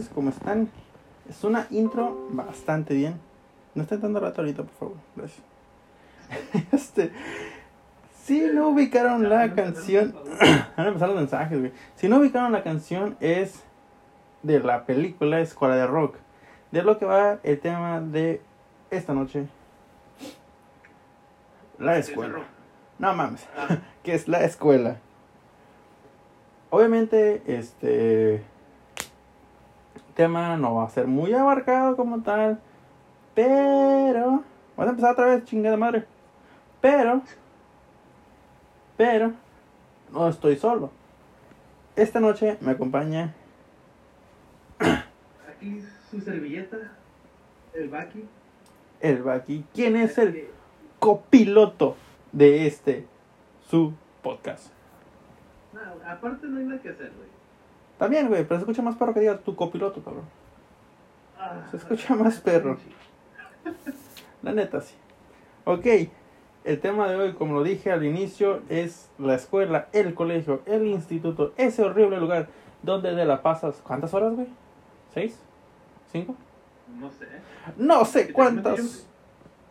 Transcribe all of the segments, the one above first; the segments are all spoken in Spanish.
noches, ¿cómo están? Es una intro bastante bien. No estén dando rato ahorita, por favor. Gracias. Este, si no ubicaron la canción, van a empezar los mensajes, güey. Si no ubicaron la canción, es de la película Escuela de Rock. De lo que va el tema de esta noche. La escuela. No mames. Ah, que es la escuela. Obviamente, este tema no va a ser muy abarcado como tal, pero vamos a empezar otra vez, chingada madre. Pero, pero, no estoy solo. Esta noche me acompaña aquí su servilleta, el Baki. el Baki, quien es el copiloto de este su podcast. No, aparte no hay nada que hacer, güey. También, güey, pero se escucha más perro que diga tu copiloto, cabrón. Ah, Se escucha más perro. La neta, sí. Ok, el tema de hoy, como lo dije al inicio, es la escuela, el colegio, el instituto, ese horrible lugar donde de la pasas. ¿Cuántas horas, güey? ¿Seis? ¿Cinco? No sé. No sé cuántas.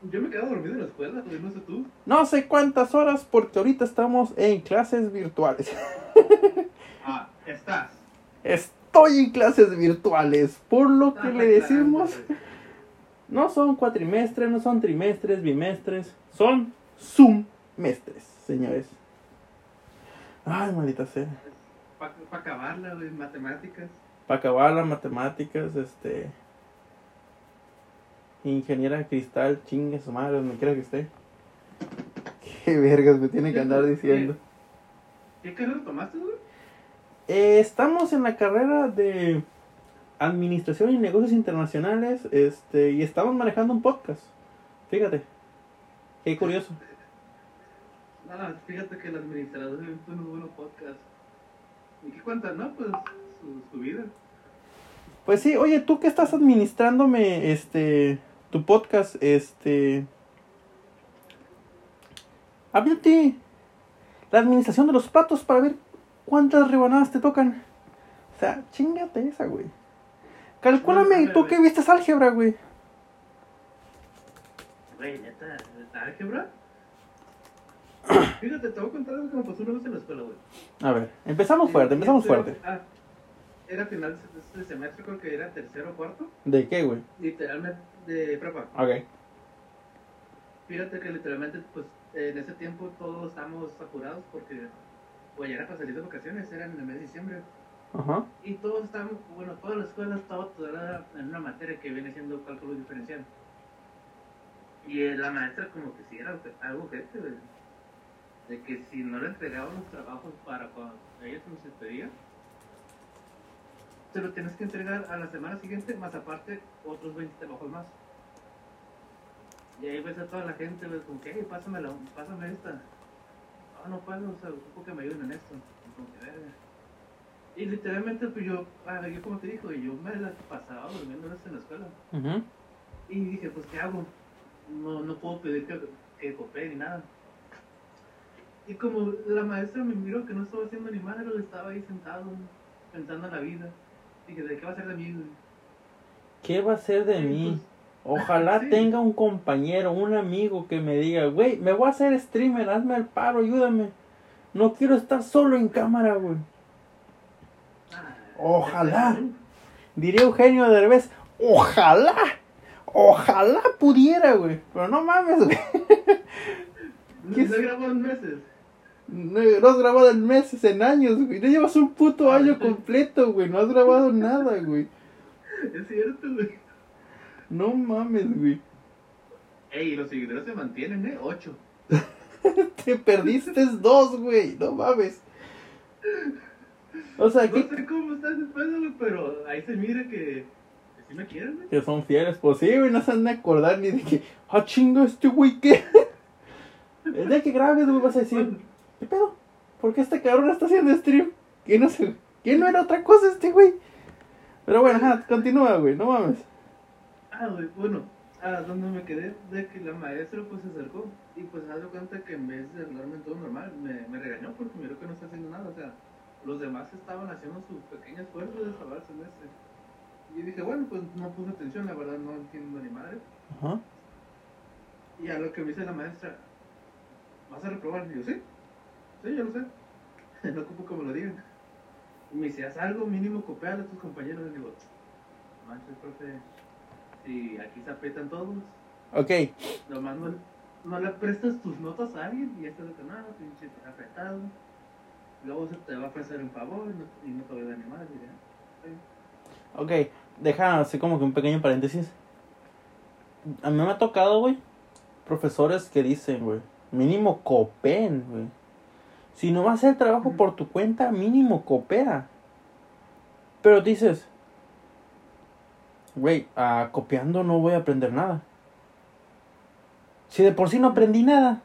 Yo me quedo dormido en la escuela, güey, no sé tú. No sé cuántas horas porque ahorita estamos en clases virtuales. Ah, estás. Estoy en clases virtuales, por lo que le decimos. No son cuatrimestres, no son trimestres, bimestres, son sumestres, señores. Ay, maldita sea. Para acabarla, güey, matemáticas. Para acabar las matemáticas, este. Ingeniera cristal, chingue su madre, donde quiera que esté. Qué vergas me tiene que andar diciendo. ¿Qué carrera tomaste, güey? Eh, estamos en la carrera de Administración y Negocios Internacionales, este, y estamos manejando un podcast. Fíjate. Qué curioso. No, fíjate que el administrador de unos buenos podcasts. ¿Y qué cuentan, no? Pues su, su vida. Pues sí, oye, tú que estás administrándome este tu podcast, este Háblate la administración de los platos para ver cuántas rebanadas te tocan. O sea, chingate esa, güey. Calcúlame, tú que viste álgebra, güey. Güey, neta, ¿neta álgebra? Fíjate, te voy a contar algo que me pasó una vez en la escuela, güey. A ver, empezamos fuerte, empezamos Era- fuerte. Ah, era final de este semestre, creo que era tercero o cuarto. ¿De qué, güey? Literalmente de prepa. Ok. Fíjate que literalmente, pues, en ese tiempo todos estábamos apurados porque, pues, ya era para salir de vacaciones, era en el mes de diciembre. Ajá. Y todos estábamos, bueno, toda la escuela estaba toda en una materia que viene siendo cálculo diferencial. Y eh, la maestra como que sí era algo gente, güey. De que si no le entregaban los trabajos para cuando ella se nos despedía, se lo tienes que entregar a la semana siguiente, más aparte otros 20 trabajos más. Y ahí ves a toda la gente, como que, hey, pásame, la, pásame esta. No, no puedo, o sea, ocupo que me ayuden en esto. Y literalmente, pues yo, ah, yo como te digo, yo me la pasaba durmiendo en la escuela. Ujú. Y dije, pues, ¿qué hago? No, no puedo pedir que, que coopere ni nada. Y como la maestra me miró que no estaba haciendo ni madre, estaba ahí sentado, pensando en la vida. Dije, ¿de qué va a ser de mí? güey? ¿Qué va a ser de mí? pues, Ojalá Sí. tenga un compañero, un amigo que me diga, güey, me voy a hacer streamer, hazme el paro, ayúdame. No quiero estar solo en cámara, güey. ah, Ojalá. Diría Eugenio Derbez, ojalá, ojalá pudiera, güey. Pero no mames, güey. No, ¿Qué no grabó en meses. No, no has grabado en meses, en años, güey. No llevas un puto año completo, güey. No has grabado nada, güey. Es cierto, güey. No mames, güey. Ey, los seguidores se mantienen, ¿eh? Ocho. Te perdiste dos, güey. No mames. O sea, No ¿qué, sé cómo está ese pedo, güey, pero ahí se mira que, que sí me quieren, güey. que son fieles, pues sí, güey, no se han de acordar ni de que, ah, chingo, este güey, ¿qué? El día que grabes, güey, vas a decir, ¿qué pedo? ¿Por qué este cabrón está haciendo stream? ¿Qué no sé? ¿Qué no era otra cosa este güey? Pero bueno, ajá, continúa, güey, no mames. Ah, güey, bueno, a donde me quedé de que la maestra pues se acercó y pues se dio cuenta que en vez de hablarme todo normal, me, me regañó porque miró que no está haciendo nada, o sea, los demás estaban haciendo su pequeño esfuerzo de salvar el semestre. Y dije, bueno, pues no puse atención, la verdad no entiendo ni madre. Ajá. Y a lo que me dice la maestra, ¿vas a reprobar? Y yo, sí, sí, yo lo sé. no ocupo me lo digan. Y me dice, haz algo mínimo, copiarle a tus compañeros. Y digo, manches, profe, si aquí se aprietan todos, Ok, nomás no, no le prestas tus notas a alguien y ya estás de que nada, pinche apretado. Luego se te va a ofrecer un favor y no, y no te voy a dar ni más. Sí. ok. Deja así como que un pequeño paréntesis. A mí me ha tocado, güey, profesores que dicen, güey, mínimo cooperen, güey. Si no vas a hacer trabajo por tu cuenta, mínimo coopera. Pero dices, güey, ah, copiando no voy a aprender nada. Si de por sí no aprendí nada,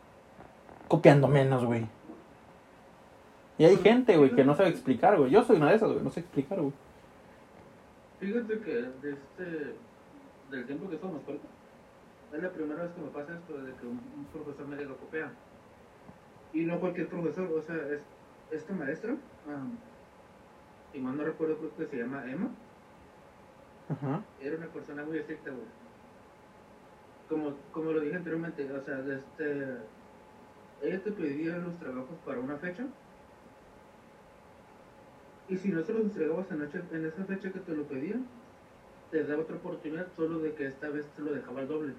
copiando menos, güey. Y hay gente, güey, que no sabe explicar, güey. Yo soy una de esas, güey, no sé explicar, güey. Fíjate que de este, del tiempo que escuela, es la primera vez que me pasa esto de que un, profesor me diga copia. Y no cualquier profesor, o sea, es, esta maestra, um, y más no recuerdo, creo que se llama Emma, Ajá. era una persona muy estricta, güey. Como, como lo dije anteriormente, o sea, este, ella te pedía los trabajos para una fecha. Y si no se los entregabas en, noche- en esa fecha que te lo pedía, te daba otra oportunidad, solo de que esta vez te lo dejaba al doble.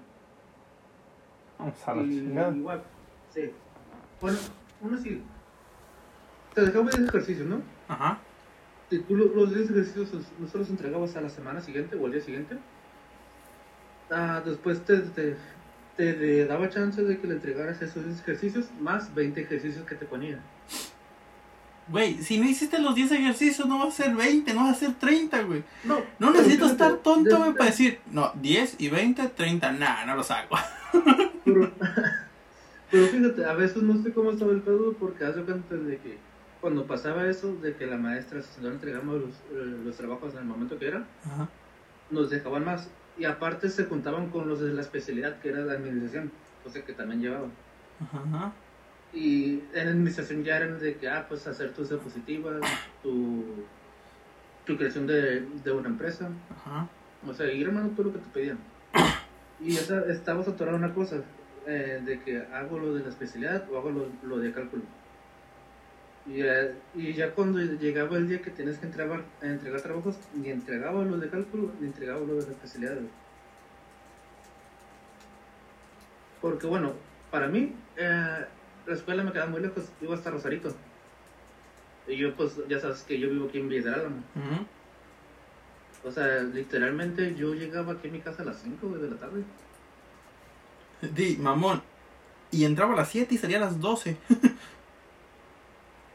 Vamos a la Y igual, sí. Bueno, uno sí. Te dejaba 10 ejercicios, ¿no? Ajá. Tú lo- los 10 ejercicios no se los entregabas a la semana siguiente o al día siguiente, ah, después te, te, te daba chance de que le entregaras esos 10 ejercicios más 20 ejercicios que te ponía. Güey, si no hiciste los 10 ejercicios, no va a ser 20, no va a ser 30, güey. No, No necesito estar tonto, güey, para decir, no, 10 y 20, 30, nah, no los hago. Pero, pero fíjate, a veces no sé cómo estaba el pedo porque hace cuenta de que cuando pasaba eso, de que la maestra, si no entregamos los, eh, los trabajos en el momento que era, Ajá. nos dejaban más. Y aparte se juntaban con los de la especialidad, que era la administración, cosa que también llevaban. Ajá. Y en administración ya eran de que, ah, pues hacer tus diapositivas, tu, tu creación de, de una empresa. Ajá. O sea, ir hermano todo lo que te pedían. Y esa, estabas atorado una cosa, eh, de que hago lo de la especialidad o hago lo, lo de cálculo. Y, y ya cuando llegaba el día que tienes que entregar, entregar trabajos, ni entregaba lo de cálculo, ni entregaba lo de la especialidad. Porque bueno, para mí, eh, la escuela me quedaba muy lejos, iba hasta Rosarito. Y yo pues, ya sabes que yo vivo aquí en Villa del Álamo. Ujú. O sea, literalmente yo llegaba aquí a mi casa a las 5 de la tarde. Di, mamón. Y entraba a las 7 y salía a las 12.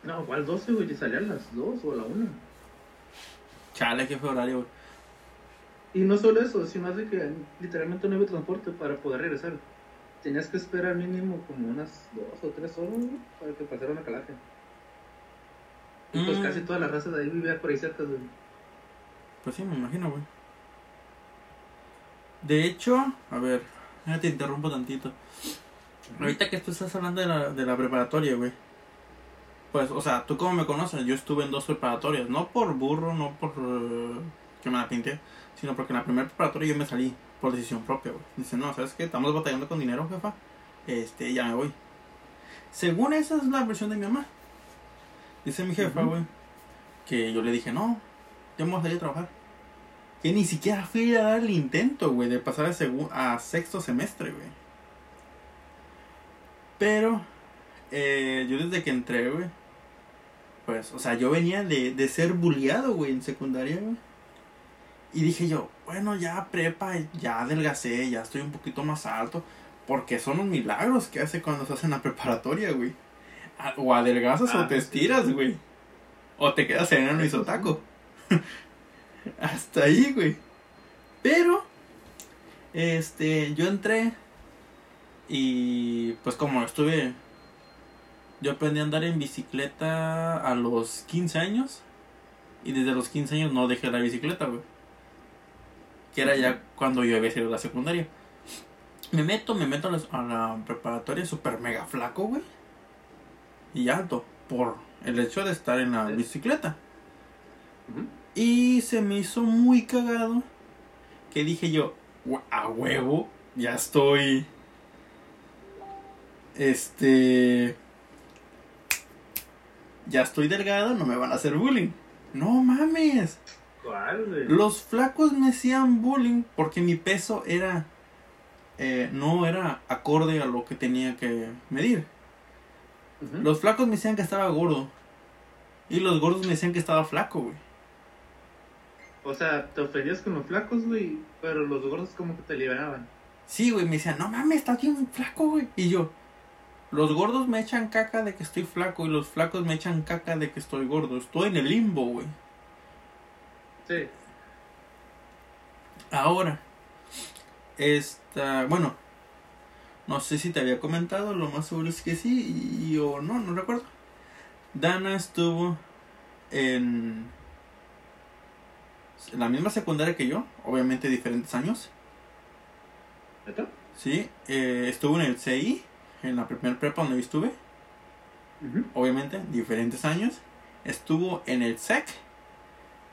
No, igual 12, güey, y salía a las 2 o a la 1. Chale, qué fue horario, güey. Y no solo eso, sino de que literalmente no había transporte para poder regresar. Tenías que esperar mínimo como unas 2 o 3 horas güey, para que pasara una calaje. Y pues Mm. casi toda la raza de ahí vivía por ahí cerca, güey. Pues sí, me imagino, güey. De hecho, a ver, ya te interrumpo tantito. Ahorita que tú estás hablando de la, de la preparatoria, güey. Pues, o sea, tú como me conoces, yo estuve en dos preparatorias. No por burro, no por eh, que me la pinté, sino porque en la primera preparatoria yo me salí por decisión propia, güey. Dice, no, ¿sabes qué? Estamos batallando con dinero, jefa. Este, ya me voy. Según esa es la versión de mi mamá. Dice mi jefa, güey, que yo le dije, no, ya me voy a salir a trabajar. Que ni siquiera fui a dar el intento, güey, de pasar a, a sexto semestre, güey. Pero, eh, yo desde que entré, güey, pues, o sea, yo venía de, de ser bulleado, güey, en secundaria, güey. Y dije yo, bueno, ya prepa, ya adelgacé, ya estoy un poquito más alto. Porque son los milagros que hace cuando se hacen la preparatoria, güey. O adelgazas o Ah, te sí. estiras, güey. O te quedas en el isotaco. Hasta ahí, güey. Pero, este, yo entré y pues como estuve, yo aprendí a andar en bicicleta a los 15 años y desde los 15 años no dejé la bicicleta, güey. Que era ya cuando yo había salido de la secundaria. Me meto, me meto a la, a la preparatoria super mega flaco, güey. Y alto, por el hecho de estar en la bicicleta. Y se me hizo muy cagado que dije yo, "Hue- a huevo, ya estoy. Este. Ya estoy delgado, no me van a hacer bullying. No mames. ¿Cuál, güey? Los flacos me hacían bullying porque mi peso era. eh, no era acorde a lo que tenía que medir. Los flacos me decían que estaba gordo. Y los gordos me decían que estaba flaco, güey. O sea, te ofendías con los flacos, güey, pero los gordos como que te liberaban. Sí, güey, me decían, no mames, estás bien flaco, güey. Y yo, los gordos me echan caca de que estoy flaco y los flacos me echan caca de que estoy gordo. Estoy en el limbo, güey. Sí. Ahora, esta, bueno, no sé si te había comentado, lo más seguro es que sí, y, o no, no recuerdo. Dana estuvo en la misma secundaria que yo, obviamente diferentes años. ¿Esto? Sí, eh, estuvo en el CI, en la primer prepa donde yo estuve, obviamente, diferentes años. Estuvo en el SEC,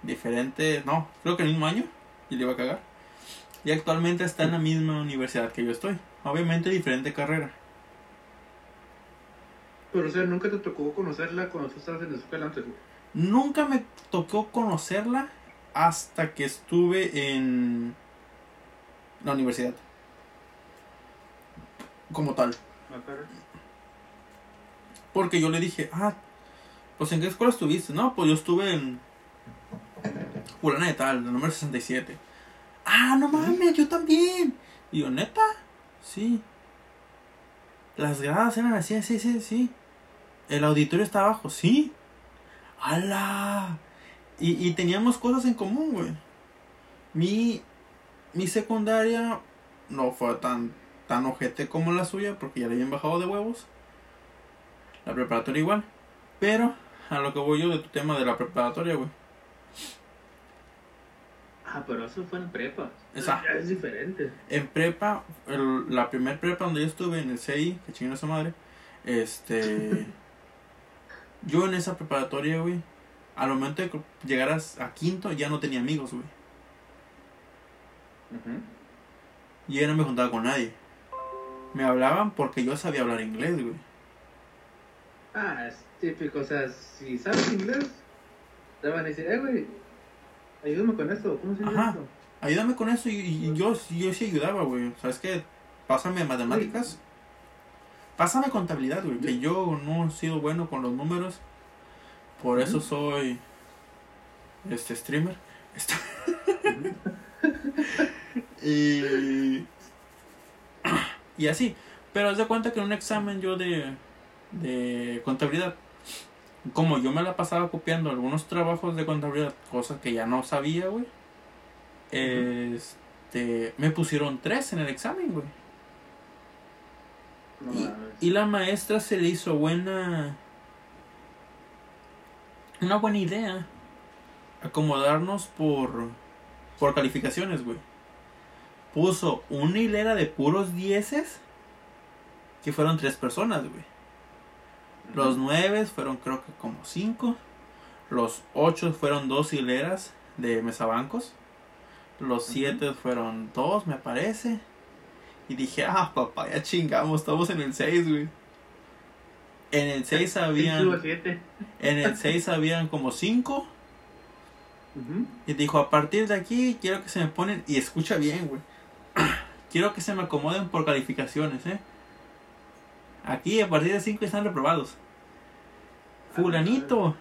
diferente, no, creo que el mismo año, y le iba a cagar. Y actualmente está en la misma universidad que yo estoy, obviamente diferente carrera. Pero, o sea, nunca te tocó conocerla cuando tú estabas en la escuela antes. Nunca me tocó conocerla hasta que estuve en la universidad. Como tal. Porque yo le dije, ah, pues ¿en qué escuela estuviste? No, pues yo estuve en Fulana de tal, el número 67. Ah, no mames, yo también. Y yo, ¿neta? Sí. Las gradas eran así, sí, sí, sí. El auditorio está abajo, sí. ¡Hala! Y, y teníamos cosas en común, güey. Mi, mi secundaria no fue tan, tan ojete como la suya, porque ya le habían bajado de huevos. La preparatoria igual. Pero a lo que voy yo de tu tema de la preparatoria, güey. Ah, pero eso fue en prepa. Esa. Ya es diferente. En prepa, el- la primer prepa donde yo estuve, en el CI, que chingón a su madre, este... yo en esa preparatoria, güey, al momento de que llegaras a quinto ya no tenía amigos, güey. Y ya no me juntaba con nadie. Me hablaban porque yo sabía hablar inglés, güey. Ah, es típico. O sea, si sabes inglés, te van a decir, eh, güey, ayúdame con esto. ¿Cómo se dice Ajá. esto? Ayúdame con eso y, y yo, yo sí ayudaba, güey. ¿Sabes qué? Pásame matemáticas. Pásame contabilidad, güey. Que yo no he sido bueno con los números. Por eso soy este streamer. Y, y así. Pero haz de cuenta que en un examen yo de, de contabilidad, como yo me la pasaba copiando algunos trabajos de contabilidad, cosas que ya no sabía, güey. Este, me pusieron tres en el examen, güey. No Y, y la maestra se le hizo buena. Una buena idea. Acomodarnos por. Por calificaciones, güey. Puso una hilera de puros dieces. Que fueron tres personas, güey. Los nueve fueron creo que como cinco. Los ocho fueron dos hileras de mesabancos. Los siete fueron dos, me parece. Y dije, ah, papá, ya chingamos, estamos en el 6, güey. En el 6 Sí, tuvo habían, en el 6 habían como 5. Ujú. Y dijo, a partir de aquí quiero que se me ponen, y escucha bien, güey. Quiero que se me acomoden por calificaciones, eh. Aquí a partir de 5 están reprobados. Fulanito,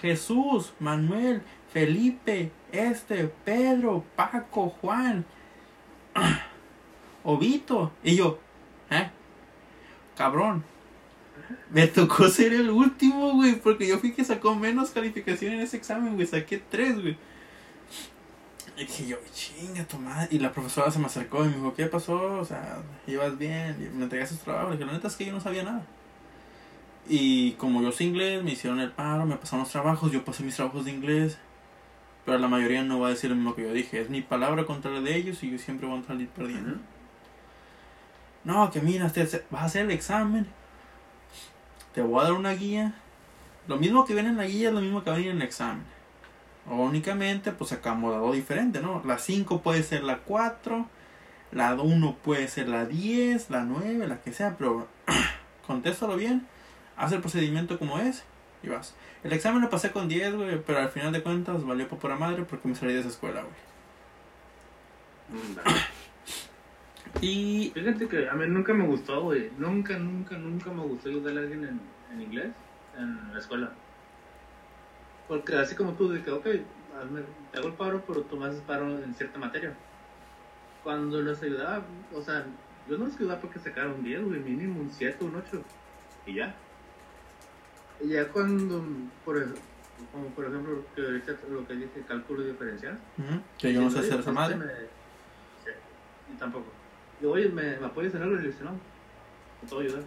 Jesús, Manuel, Felipe, este, Pedro, Paco, Juan, Ovito. Y yo, ¿eh? Cabrón. Me tocó ser el último, güey, porque yo fui que sacó menos calificación en ese examen, güey. Saqué tres, güey. Y dije yo, chinga tu madre. Y la profesora se me acercó y me dijo, ¿qué pasó? O sea, ibas bien, y me entregaste tu trabajo. Le dije, la neta es que yo no sabía nada. Y como yo sé inglés, me hicieron el paro, me pasaron los trabajos, yo pasé mis trabajos de inglés. Pero la mayoría no va a decir lo mismo que yo dije. Es mi palabra contra la de ellos y yo siempre voy a salir perdiendo. No, que mira, te- vas a hacer el examen. Te voy a dar una guía. Lo mismo que viene en la guía es lo mismo que va a venir en el examen. O únicamente, pues acomodado diferente, ¿no? La 5 puede ser la 4, la 1 puede ser la 10, la 9, la que sea, pero contéstalo bien, haz el procedimiento como es y vas. El examen lo pasé con 10, güey, pero al final de cuentas valió por pura madre porque me salí de esa escuela, güey. Y Fíjate que a mí nunca me gustó, güey. Nunca, nunca, nunca me gustó ayudar a alguien en, en inglés en la escuela. Porque así como tú, de que, ok, te hago el paro, pero tú me haces paro en cierta materia. Cuando los ayudaba, o sea, yo no los ayudaba porque sacaron un 10, güey, mínimo un 7, un 8. Y ya. Y ya cuando, por, ej- como por ejemplo, que lo que dije, cálculo diferencial. ujú, que yo no sé hacer esa este madre. me- Sí, y tampoco. Digo, oye, ¿me, ¿me apoyas en algo? Y le dice, no, te puedo ayudar.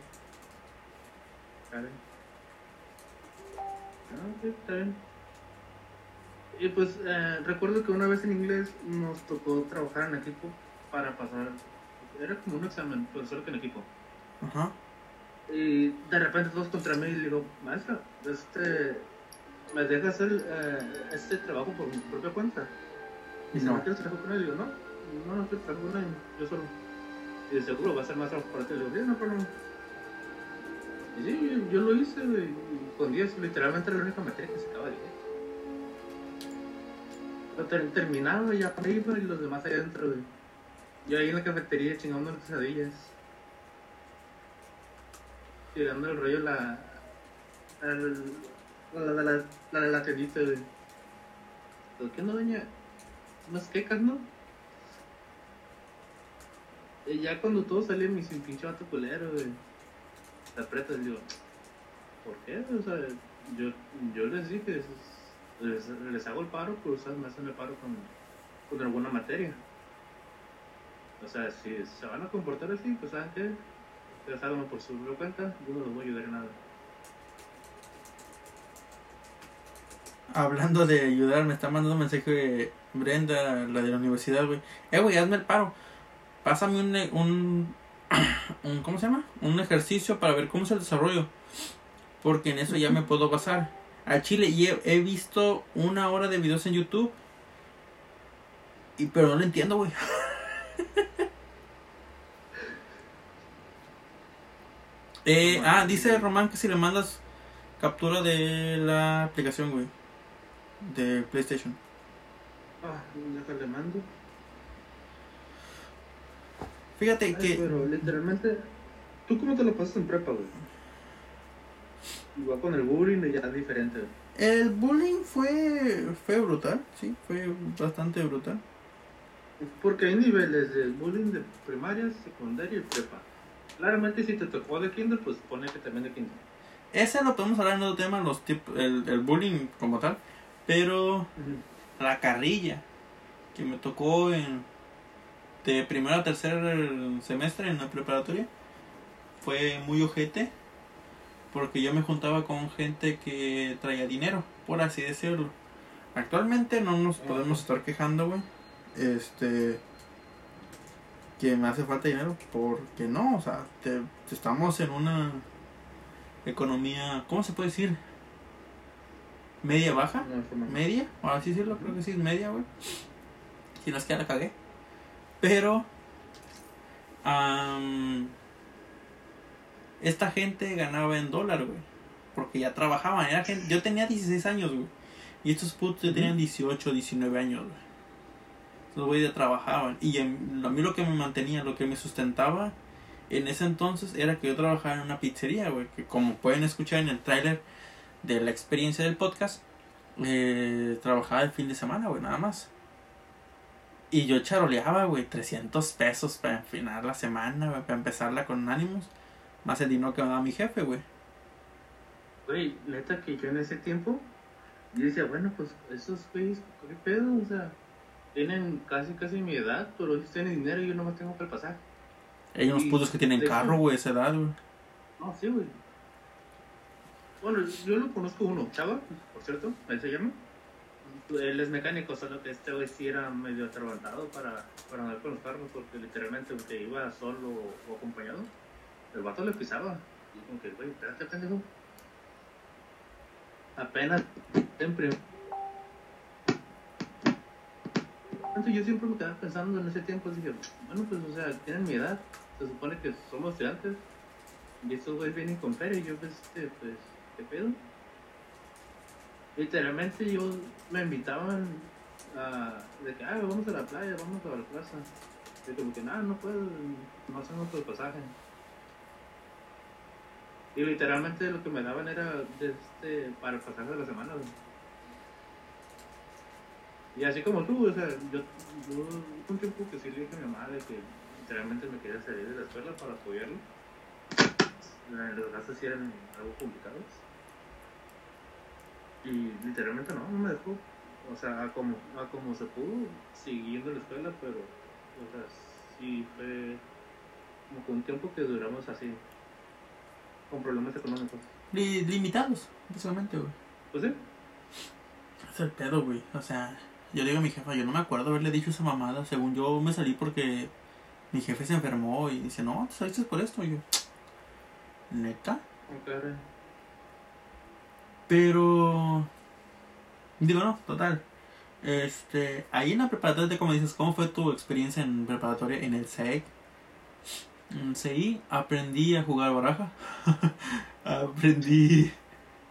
Está bien. Ah, ok, está bien. Y pues eh, recuerdo que una vez en inglés nos tocó trabajar en equipo para pasar. Era como un examen, pero solo que en equipo. Ajá. Y de repente todos contra mí y le digo, maestra, este, ¿me deja hacer eh, este trabajo por mi propia cuenta? Y si No. no quieres trabajar con él, digo, no, no, no quiero trabajar con él, yo solo. Y de seguro va a ser más trabajo para ti. Le digo, bien, no problema. Y sí, yo, yo lo hice, y con 10, literalmente era la única materia que sacaba 10. Lo ter- terminaba ya arriba y los demás allá adentro, güey. Yo ahí en la cafetería chingando las quesadillas. Llegando el rollo la. La, la, la, la, la, la tiendita, güey. ¿Por qué no, doña? Unas quecas, ¿no? Y ya cuando todo me hice un pinche vato culero, güey. Te aprietas y digo, ¿por qué? O sea, yo, yo les dije, les, les hago el paro, pero ustedes me hacen el paro con, con alguna materia. O sea, si se van a comportar así, pues ¿saben qué? Ustedes háganlo por su cuenta, yo no los voy a ayudar en nada. Hablando de ayudar, me está mandando un mensaje Brenda, la de la universidad, güey. Eh, güey, hazme el paro. Pásame un, un, un. ¿Cómo se llama? Un ejercicio para ver cómo es el desarrollo. Porque en eso ya me puedo basar. Al chile, y he, he visto una hora de videos en YouTube. Y, pero no lo entiendo, güey. eh, ah, dice Román que si le mandas captura de la aplicación, güey. De PlayStation. Ah, déjale mando. Fíjate Ay, que. pero literalmente, ¿tú cómo te lo pasas en prepa, güey? Igual con el bullying ya es diferente. El bullying fue, fue brutal, sí, fue bastante brutal. Porque hay niveles de bullying de primaria, secundaria y prepa. Claramente si te tocó de kinder, pues pone que también de kinder. Ese lo podemos hablar en otro tema, los tip, el, el bullying como tal, pero la carrilla que me tocó en de primero a tercer semestre en la preparatoria fue muy ojete porque yo me juntaba con gente que traía dinero, por así decirlo. Actualmente no nos podemos estar quejando, güey. Este que me hace falta dinero porque no, o sea, te- estamos en una economía, ¿cómo se puede decir? Media baja media, o así decirlo, creo que sí es media, güey. Si no es que ya la cagué. Pero, am, esta gente ganaba en dólar, güey. Porque ya trabajaban. Era gente, yo tenía 16 años, güey. Y estos putos ya tenían 18, 19 años, güey. Los güeyes ya trabajaban. Y en- a mí lo que me mantenía, lo que me sustentaba en ese entonces era que yo trabajaba en una pizzería, güey. Que como pueden escuchar en el tráiler de la experiencia del podcast, eh, trabajaba el fin de semana, güey, nada más. Y yo charoleaba, güey, 300 pesos para final la semana, güey, para empezarla con ánimos. Más el dinero que me daba mi jefe, güey. Güey, neta que yo en ese tiempo, yo decía, bueno, pues esos güeyes, ¿qué pedo? O sea, tienen casi, casi mi edad, pero ellos tienen dinero y yo nomás tengo que pasar. Hay unos putos que tienen carro, güey, esa edad, güey. No, sí, güey. Bueno, yo lo conozco uno, Chava, por cierto, él se llama. Él es mecánico, solo que este güey sí era medio atragantado para, para andar con los carros, porque literalmente aunque iba solo o acompañado, el vato le pisaba. Y como que, güey, espérate, pendejo. Apenas en prim- Entonces yo siempre me quedaba pensando en ese tiempo, dije, bueno, pues, o sea, tienen mi edad, se supone que somos estudiantes, y estos güeyes vienen con feria, y yo, pues, este, pues, ¿qué pedo? Literalmente yo me invitaban a, de que, ah, vamos a la playa, vamos a la plaza. Y como que, nada, no puedo, no hacen otro pasaje. Y literalmente lo que me daban era de este, para el pasaje de la semana. Y así como tú, o sea, yo, yo un tiempo que sí le dije a mi mamá de que literalmente me quería salir de la escuela para apoyarlo. Los gastos sí eran algo complicados. Y literalmente no, no me dejó. O sea, a como, a como se pudo, siguiendo la escuela, pero, o sea, sí fue como que un tiempo que duramos así, con problemas económicos. Li- limitados, básicamente, güey. Pues sí, Es el pedo, güey. O sea, yo le digo a mi jefa, yo no me acuerdo haberle dicho esa mamada. Según yo me salí porque mi jefe se enfermó y dice, no, te saliste por esto. Y yo, ¿neta? aunque Pero. Digo, no, total. Este, ahí en la preparatoria, como dices, ¿cómo fue tu experiencia en preparatoria en el SEC? CI aprendí a jugar baraja. aprendí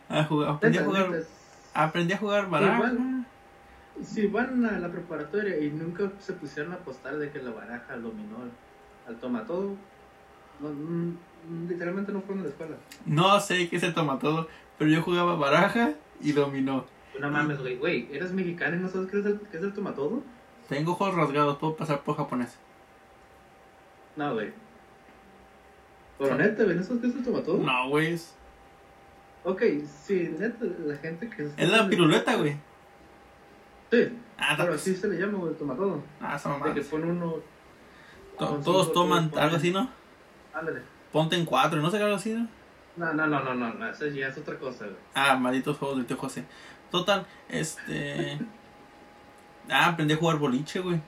a jugar, aprendí a jugar, aprendí a jugar baraja. Si van a la preparatoria y nunca se pusieron a apostar de que la baraja dominó, al toma todo, no, mm, literalmente no fueron a la escuela. No sé qué se toma todo, pero yo jugaba baraja y dominó. No mames, güey, güey, eres mexicano y no sabes qué es el, qué es el toma todo? Tengo ojos rasgados, puedo pasar por japonés. No, güey. Pero neta, güey, ¿no sabes qué es el todo? No, güey. Ok, sí, neta, la gente que... es la piruleta, güey. Sí, Ah, pero pues, así se le llama, güey, toma todo. ah, esa De mamada. que pone uno... Todos toman algo así, ¿no? Ándale. Ponte en cuatro, ¿no sé qué algo así, no? No, no, no, no, no, no, eso ya es otra cosa, güey. Ah, malditos juegos del tío José. Total, este. Ah, aprendí a jugar boliche, güey.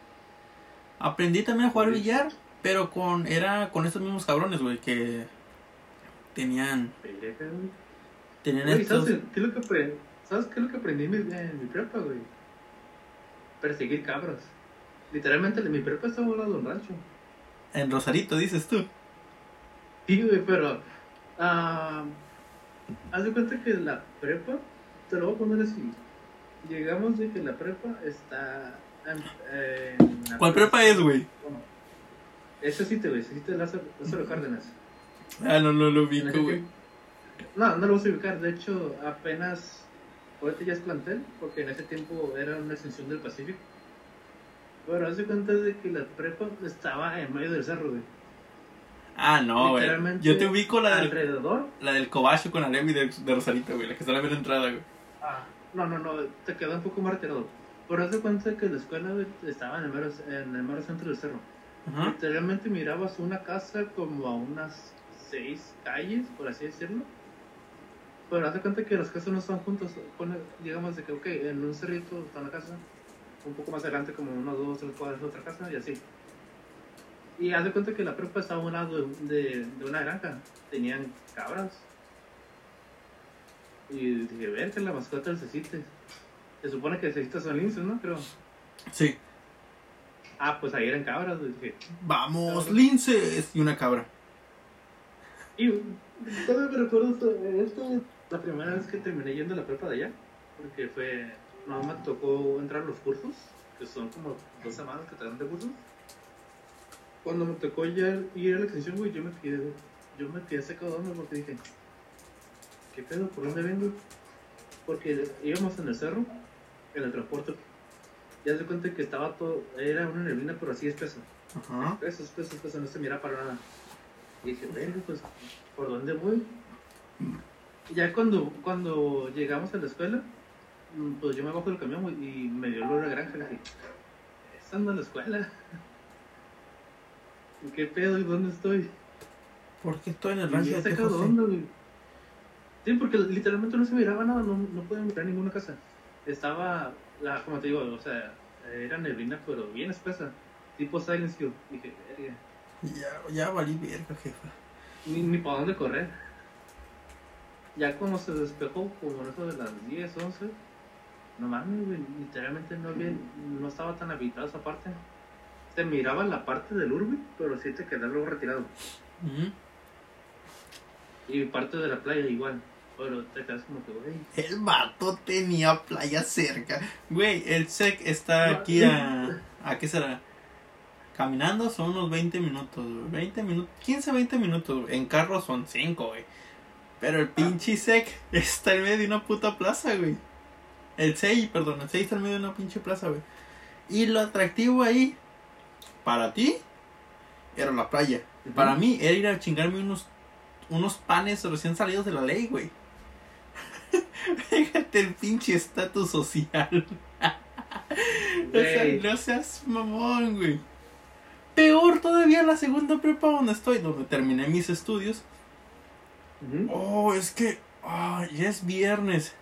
Aprendí también a jugar billar, pero con. Era con estos mismos cabrones, güey, que. Tenían. Güey. Tenían Güey, estos. ¿sabes qué es lo que aprendí? ¿Sabes qué es lo que aprendí en mi, en mi prepa, güey? Perseguir cabras. Literalmente, mi prepa estaba al lado de un rancho. En Rosarito, dices tú. Sí, güey, pero... ah, haz de cuenta que la prepa, te lo voy a poner así. Llegamos de que la prepa está... En, en la ¿Cuál prepa es, güey? Bueno, ese sí te, güey, ese sí te Lázaro, Lázaro Cárdenas. Ah, no, no lo ubico, güey. No, no lo vas a ubicar. De hecho, apenas. Ahorita ya es plantel, porque en ese tiempo era una extensión del Pacífico. Pero hace cuenta de que la prepa estaba en medio del cerro, güey. Ah, no, güey. Yo te ubico la del, Alrededor. la del Cobacho con Alemi de, de Rosarito, güey. La que está la mera entrada, güey. Ah, no, no, no, te quedó un poco más retirado. Pero haz de cuenta de que la escuela güey, estaba en el, mero, en el mero centro del cerro. Ajá. Literalmente mirabas una casa como a unas seis calles, por así decirlo. Pero haz de cuenta que las casas no están juntas. Pone, digamos de que, ok, en un cerrito está una casa, un poco más adelante, como unos dos, tres cuadras, otra casa, y así. Y haz de cuenta que la prepa estaba a un lado de, de, de una granja. Tenían cabras. Y dije, ver que la mascota del cecite. Se supone que cecite son linces, ¿no? Pero, Sí. Ah, pues ahí eran cabras. Dije, Vamos, linces. Y una cabra. Y todavía me recuerdo esto, esto, la primera vez que terminé yendo a la prepa de allá, porque fue, no me tocó entrar a los cursos, que son como dos semanas que te dan de cursos. Cuando me tocó ya ir a la extensión, güey, yo me quedé, yo me quedé secado porque dije, ¿qué pedo? ¿Por dónde vengo? Porque íbamos en el cerro, en el transporte, ya se cuenta que estaba todo, era una neblina, pero así espesa. Ajá. Eso, eso, eso, no se mira para nada. Y dije, bueno, pues, ¿por dónde voy? Y ya cuando, cuando llegamos a la escuela, mm, pues yo me bajo del camión y me dio olor a granja. Y dije, esta no es la escuela. ¿Y ¿Qué pedo? ¿Y dónde estoy? ¿Por qué estoy en el rancho de güey. Sí, porque literalmente no se miraba nada, no, no podía mirar ninguna casa. Estaba, la, como te digo, o sea, era neblina, pero bien espesa. Tipo Silent Hill. Dije, verga. Ya, ya valí verga, jefa. ni, ni para dónde correr. Ya como se despejó, como eso de las 10, 11, No mames, literalmente no, había, no estaba tan habitado esa parte. Se miraba la parte del urbe, pero sí te quedaba luego retirado. Y parte de la playa igual. Pero te quedas como que, güey. El vato tenía playa cerca. Güey, el SEC está aquí a. ¿A qué será? Caminando son unos 20 minutos, güey. 20 minutos. 15, 20 minutos, güey. En carro son 5, güey. Pero el pinche SEC está en medio de una puta plaza, güey. El SEI, perdón, el SEI está en medio de una pinche plaza, güey. Y lo atractivo ahí, para ti, era la playa. Para mí, era ir a chingarme unos, unos panes recién salidos de la ley, güey. Fíjate el pinche estatus social. O sea, no seas mamón, güey. Peor todavía la segunda prepa donde estoy, donde terminé mis estudios. Oh, es que ah, ya es viernes.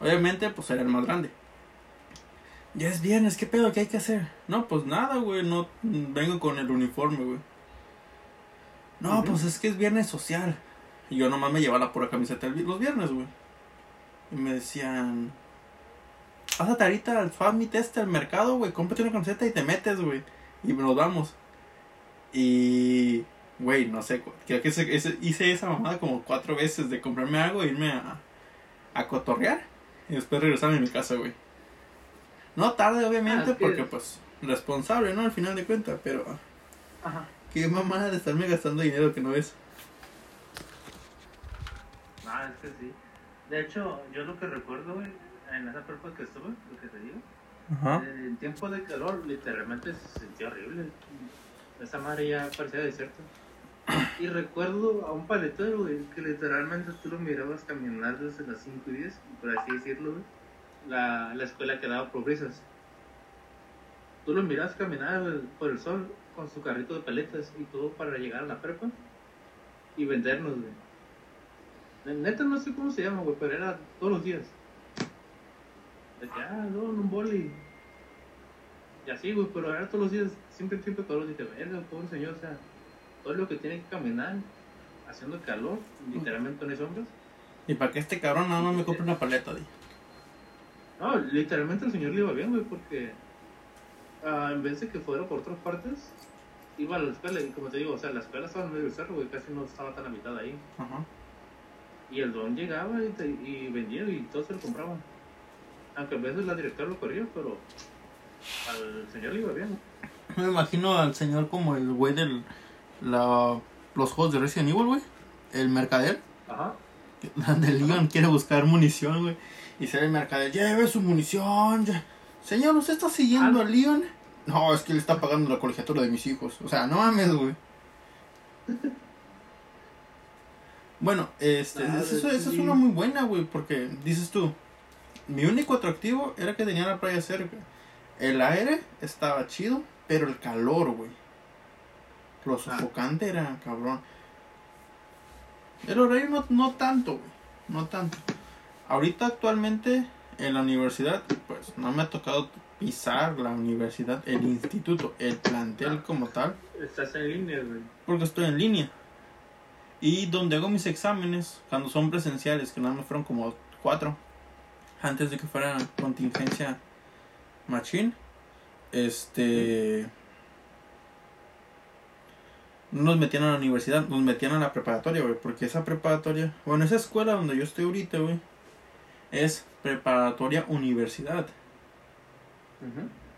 Obviamente, pues era el más grande. Ya es viernes, ¿qué pedo? ¿Qué hay que hacer? No, pues nada, güey. No vengo con el uniforme, güey. No, pues es que es viernes social. Y yo nomás me llevaba la pura camiseta los viernes, güey. Y me decían. Pásate ahorita al Swap Meet este al mercado, güey. Cómprate una camiseta y te metes, güey. Y nos vamos. Y. Güey, no sé. Creo que ese- ese- hice esa mamada como cuatro veces de comprarme algo e irme a, a cotorrear. Y después regresarme a mi casa, güey. No tarde, obviamente, Ah, porque pues responsable, ¿no? Al final de cuentas, pero Ajá. qué mamada de estarme gastando dinero que no es. Ah, es que sí. De hecho, yo lo que recuerdo, güey, en esa prepa que estuve, lo que te digo, Ajá. eh, en tiempo de calor, literalmente se sentía horrible. Esa madre ya parecía desierto. Y recuerdo a un paletero, güey, que literalmente tú lo mirabas caminar desde las 5 y 10, por así decirlo, güey. La, la escuela quedaba por brisas. Tú lo mirabas caminar güey, por el sol con su carrito de paletas y todo para llegar a la prepa y vendernos, güey. Neta no sé cómo se llama, güey, pero era todos los días. De que, ah, no, un boli. Y así, güey, pero era todos los días, siempre, siempre los días. Dije, verga, pobre señor, o sea, todo lo que tiene que caminar, haciendo calor, literalmente no hay sombras. Y para que este cabrón nada más me compre una paleta, di. No, literalmente el señor le iba bien, güey, porque ah, en vez de que fuera por otras partes, iba a la escuela. Y como te digo, o sea, la escuela estaba en medio del cerro, güey, casi no estaba tan habitada ahí. Ajá. Y el don llegaba y, te- y vendía y todos se lo compraban. Aunque a veces la directora lo corría, pero al señor le iba bien. Me imagino al señor como el güey del. La, los juegos de Resident Evil, güey. El mercader. Ajá. Donde Leon quiere buscar munición, güey. Y sale el mercader, lleve su munición. ya". Señor, ¿usted está siguiendo Ah. a Leon? No, es que él está pagando la colegiatura de mis hijos. O sea, no mames, güey. Bueno, este, Ah, eso, esa es una muy buena, güey, porque dices tú, mi único atractivo era que tenía la playa cerca. El aire estaba chido, pero el calor, güey. Lo sofocante era cabrón. El horario no, no tanto, güey. No tanto. Ahorita actualmente en la universidad, pues no me ha tocado pisar la universidad, el instituto, el plantel como tal, Estás en línea, güey. porque estoy en línea. Y donde hago mis exámenes, cuando son presenciales, que nada más fueron como cuatro, antes de que fuera contingencia machine, este... No nos metían a la universidad, nos metían a la preparatoria, güey, porque esa preparatoria, bueno, esa escuela donde yo estoy ahorita, güey, es preparatoria universidad.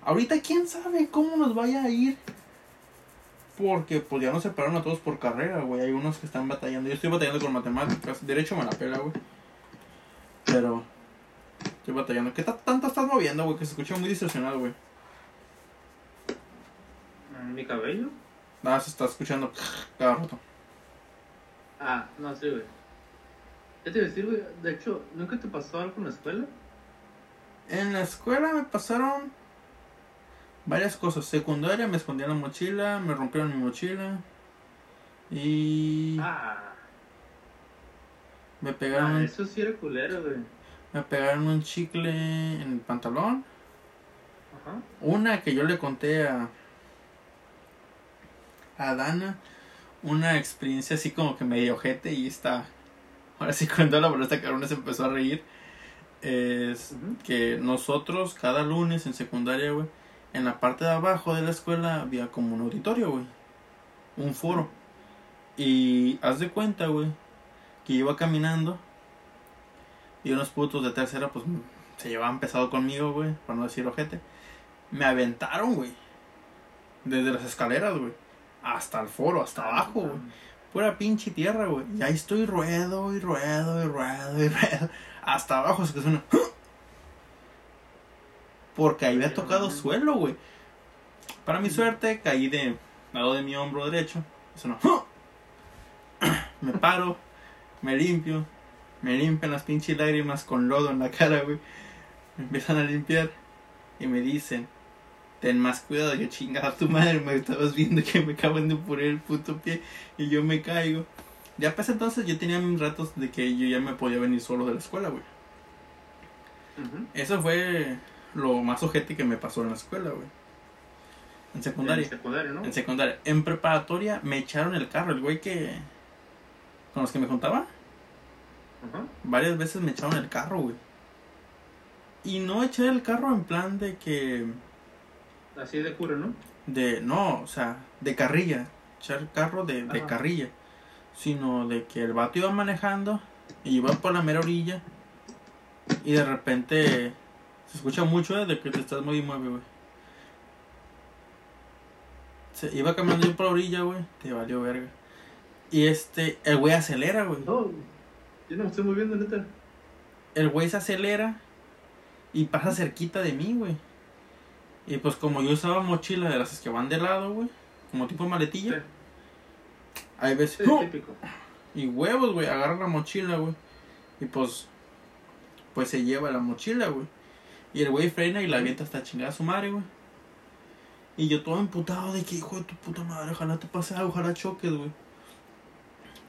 Ahorita quién sabe cómo nos vaya a ir. Porque pues ya nos separaron a todos por carrera, güey. Hay unos que están batallando. Yo estoy batallando con matemáticas. Derecho me la pela, güey. Pero estoy batallando. ¿Qué ta- tanto estás moviendo, güey? Que se escucha muy distorsionado, güey. ¿Mi cabello? Nada, se está escuchando cada rato. Ah, no sé, güey. ¿Qué te iba a decir, güey? De hecho, ¿nunca te pasó algo en la escuela? En la escuela me pasaron varias cosas. Secundaria me escondí en la mochila, me rompieron mi mochila. Y Ah, me pegaron ah, eso sí era culero, güey. me pegaron un chicle en el pantalón. Ajá. Una que yo le conté a, a Dana, una experiencia así como que medio ojete y está. Ahora sí cuando la esta cabrona se empezó a reír. es que nosotros cada lunes en secundaria, güey, en la parte de abajo de la escuela había como un auditorio, güey. Un foro. Y haz de cuenta, güey, que iba caminando y unos putos de tercera, pues se llevaban pesado conmigo, güey, para no decir ojete. Me aventaron, güey. Desde las escaleras, güey. Hasta el foro, hasta abajo, güey. Pura pinche tierra, güey. Y ahí estoy ruedo y ruedo y ruedo y ruedo. Hasta abajo se que suena. Porque ahí me ha tocado suelo, güey. Para mi suerte, caí de lado de mi hombro derecho. Y sonó. Me paro, me limpio, me limpian las pinches lágrimas con lodo en la cara, güey. Me empiezan a limpiar y me dicen, ten más cuidado, yo chingada tu madre, me estabas viendo que me acaban de poner el puto pie y yo me caigo. Ya ese entonces yo tenía mis ratos de que yo ya me podía venir solo de la escuela, güey. Eso fue lo más ojete que me pasó en la escuela, güey. En secundaria. En secundaria, ¿no? En secundaria. En preparatoria me echaron el carro, el güey que... Con los que me juntaba. Ajá. Varias veces me echaron el carro, güey. Y no eché el carro en plan de que... Así de cura, ¿no? De... No, o sea, de carrilla. Echar el carro de, de carrilla. Sino de que el vato iba manejando y iba por la mera orilla. Y de repente... Se escucha mucho eh, de que te estás muy mueve, güey. Se iba caminando yo por la orilla, güey. Te valió verga. Y este... El güey acelera, güey. No, yo no me estoy moviendo, neta. el güey se acelera y pasa cerquita de mí, güey. Y pues como yo usaba mochila de las que van de lado, güey, como tipo maletilla, Sí, hay veces, sí, y huevos, güey, agarra la mochila, güey. Y pues, pues se lleva la mochila, güey. Y el güey frena y la avienta hasta chingada a su madre, güey. Y yo todo emputado de que, hijo de tu puta madre, ojalá te pase algo, ojalá choques, güey.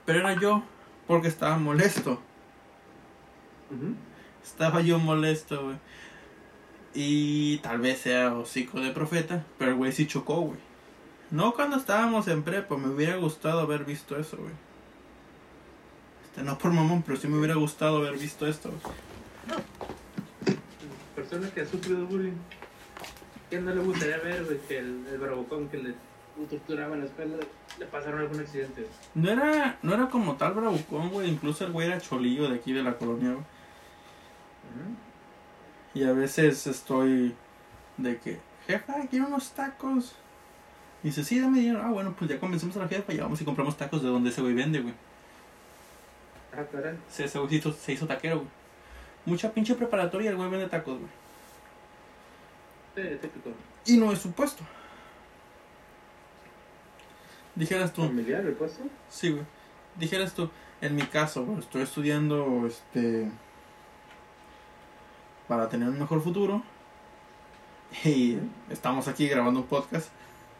Pero era yo, porque estaba molesto. Estaba yo molesto, güey. Y tal vez sea hocico de profeta, pero el güey sí chocó, güey. No cuando estábamos en prepa, me hubiera gustado haber visto eso, güey. Este, no por mamón, pero sí me hubiera gustado haber visto esto, güey. Persona que ha sufrido bullying. ¿Quién no le gustaría ver, güey, que el, el barbocón que le torturaba en la escuela le pasaron algún accidente? No era, no era como tal bravucón, güey. Incluso el güey era cholillo de aquí de la colonia, güey. Y a veces estoy de que, jefa, quiero unos tacos. Y dice, sí, dame dinero. Ah, bueno, pues ya convencemos a la jefa y vamos y compramos tacos de donde ese güey vende, güey. Ah, caray. Ese güey se hizo taquero, güey. Mucha pinche preparatoria, el güey vende tacos, güey. Sí, típico. Y no es su puesto. Dijeras tú, Familiar, el puesto. sí, güey. Dijeras tú, en mi caso, güey, estoy estudiando, este, para tener un mejor futuro. Y estamos aquí grabando un podcast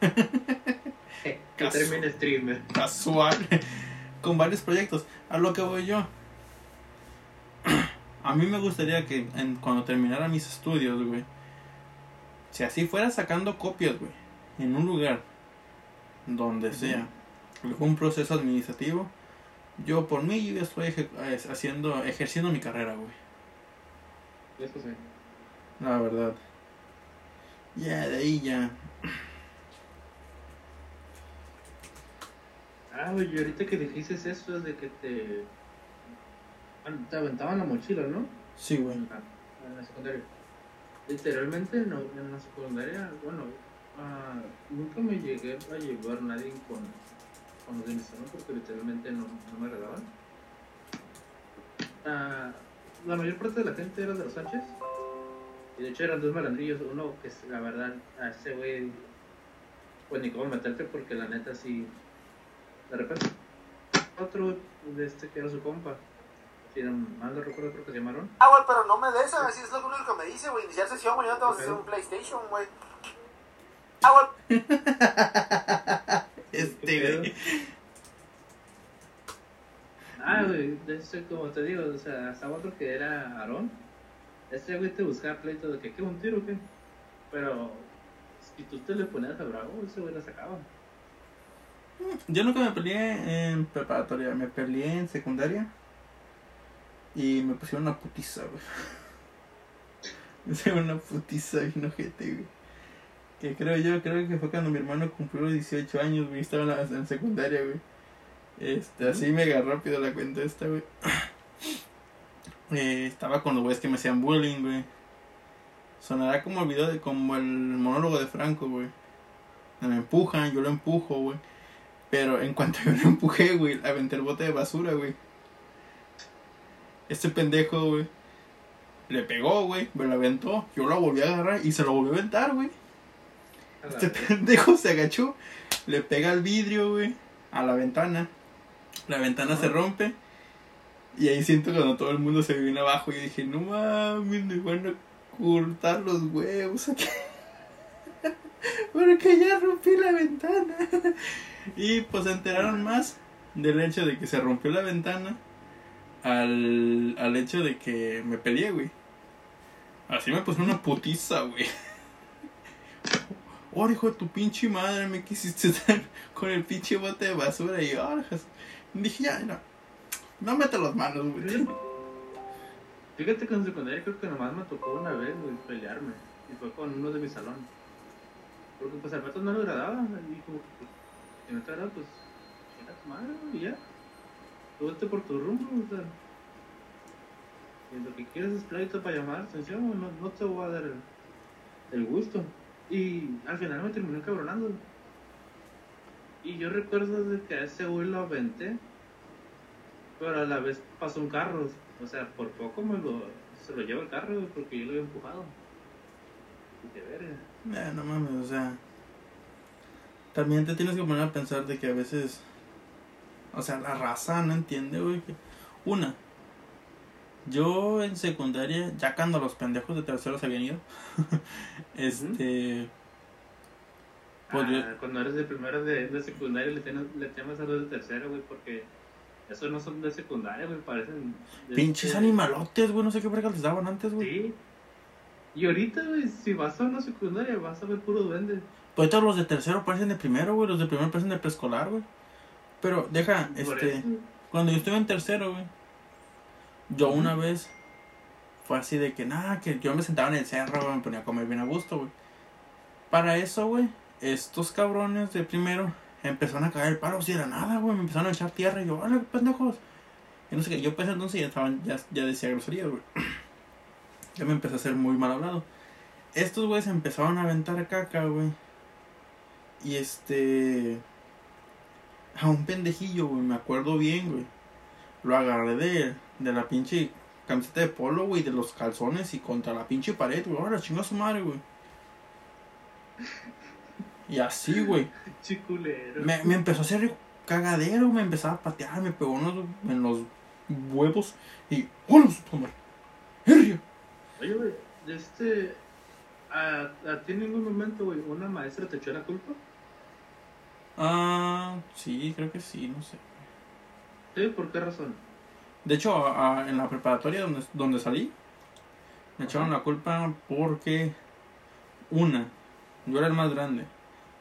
Que termine streamer. casual con varios proyectos. A lo que voy yo. A mí me gustaría que en- cuando terminara mis estudios, güey, si así fuera sacando copias, güey, en un lugar donde sea algún proceso administrativo, yo por mí yo ya estoy haciendo, ejerciendo mi carrera, güey. Eso sí. La verdad. Ya, de ahí ya. Ah, güey, y ahorita que dijiste eso es de que te. Te aventaban la mochila, ¿no? Sí, güey. En la secundaria. Literalmente en la, en la secundaria, bueno, ah, nunca me llegué a llevar nadie con, con los de mi porque literalmente no, no me agradaban. Ah, la mayor parte de la gente era de los Sánchez. Y de hecho eran dos malandrillos. Uno que la verdad, a ese güey, pues ni cómo meterte porque la neta sí. De repente. Otro de este que era su compa. Si no mal no recuerdo, creo que se llamaron. Ah, güey, pero no me des, así es lo único que me dice, güey. Iniciar sesión, güey, no te vas a hacer un PlayStation, güey. Ah, güey, Este, güey. Ah, güey, de hecho, como te digo, o sea, estaba otro que era Aarón. Ese güey te buscaba pleito de que, ¿qué? ¿Un tiro qué? Pero si tú te le ponías a bravo, ese güey la sacaba. Yo nunca me peleé en preparatoria, me peleé en secundaria. Y me pusieron una putiza, güey. Es una putiza bien ojete, güey. Que creo yo, creo que fue cuando mi hermano cumplió los 18 años, güey. Estaba en la en secundaria, güey. Este, así mega rápido la cuenta esta, güey. Eh, estaba con los güeyes que me hacían bullying, güey. Sonará como el video de, como el monólogo de Franco, güey. Me empujan, yo lo empujo, güey. Pero en cuanto yo lo empujé, güey, aventé el bote de basura, güey. Este pendejo, güey, le pegó, güey, me lo aventó. Yo lo volví a agarrar y se lo volvió a aventar, güey. Este pendejo se agachó, le pega al vidrio, güey, a la ventana. La ventana se rompe. Y ahí siento cuando todo el mundo se viene abajo. Y dije, no mames, me van a cortar los huevos aquí. Porque ya rompí la ventana. Y pues se enteraron más del hecho de que se rompió la ventana al, al hecho de que me peleé, güey. Así me puse una putiza, güey. Oh, hijo de tu pinche madre, me quisiste dar con el pinche bote de basura. Y yo, "Ah, jas-". dije, ya, no. No mete las manos, güey. Fíjate que en secundaria creo que nomás me tocó una vez, güey, pelearme. Y fue con uno de mi salón. Porque pues al rato no le agradaba. Y como que, pues, si no te agrada, pues, chinga tu madre, güey, ya. Vete por tu rumbo, o sea. Si lo que quieres es pleito para llamar la atención, no, te voy a dar el, el gusto. Y al final me terminó encabronando. Y yo recuerdo de que a ese güey lo aventé. Pero a la vez pasó un carro. O sea, por poco me lo, se lo lleva el carro, porque yo lo había empujado. Y de verga. Eh, no mames, o sea. También te tienes que poner a pensar de que a veces. O sea, la raza no entiende, güey. Una. Yo en secundaria, ya cuando los pendejos de tercero se habían ido. este. Pues yo- Ah, cuando eres de primero de, de secundaria le, tienes, le temas a los de tercero, güey, porque esos no son de secundaria, güey, parecen... de Pinches este- animalotes, güey. No sé qué verga les daban antes, güey. Sí. Y ahorita, güey, si vas a una secundaria, vas a ver puro duende. Pues todos los de tercero parecen de primero, güey. Los de primero parecen de preescolar, güey. Pero, deja, este. eso. Cuando yo estuve en tercero, güey, yo una vez fue así de que nada, que yo me sentaba en el cerro, güey, me ponía a comer bien a gusto, güey. Para eso, güey, estos cabrones de primero empezaron a caer el palo, si era nada, güey, me empezaron a echar tierra y yo, ¡hola, pendejos! Y no sé qué, yo pensé entonces ya estaban, ya, ya decía groserías, güey. Ya me empecé a hacer muy mal hablado. Estos güeyes empezaron a aventar caca, güey. Y este. A un pendejillo, güey, me acuerdo bien, güey. Lo agarré de, de la pinche camiseta de polo, güey, de los calzones y contra la pinche pared, güey. Ahora chinga su madre, güey. Y así, güey. Chiculero. Me, me empezó a hacer cagadero, me empezaba a patear, me pegó en los, en los huevos y. ¡Hola, su puta madre! ¡Herria! Oye, güey, este... ¿A, a ti en ningún momento, güey, una maestra te echó la culpa? Ah, sí, creo que sí, no sé. Sí, ¿por qué razón? De hecho, a- a- en la preparatoria donde, donde salí, me echaron la culpa porque, una, yo era el más grande,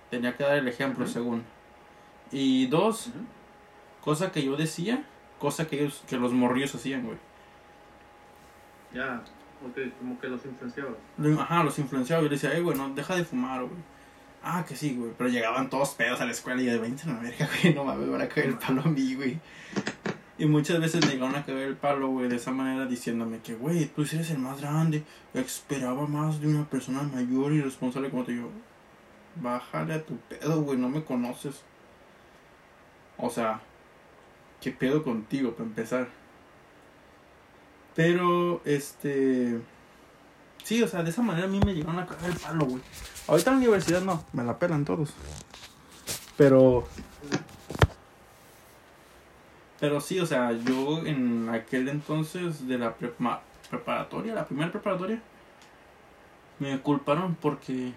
tenía que dar el ejemplo según. Y dos, Ujú. cosa que yo decía, cosa que ellos, que los morrillos hacían, güey. Ya, ok, como que los influenciaba. Ajá, los influenciaba. Yo le decía, eh, güey, no, deja de fumar, güey. Ah, que sí, güey. Pero llegaban todos pedos a la escuela y de 20 a la verga, güey. No mames, van a caer el palo a mí, güey. Y muchas veces me llegaron a caer el palo, güey, de esa manera diciéndome que, güey, tú eres el más grande. Esperaba más de una persona mayor y responsable como. Y Yo, bájale a tu pedo, güey, no me conoces. O sea, ¿qué pedo contigo para empezar? Pero, este. Sí, o sea, de esa manera a mí me llegaron a cagar el palo, güey. Ahorita en la universidad no, me la pelan todos. Pero. Pero sí, o sea, yo en aquel entonces de la prepa- preparatoria, la primera preparatoria, me culparon porque.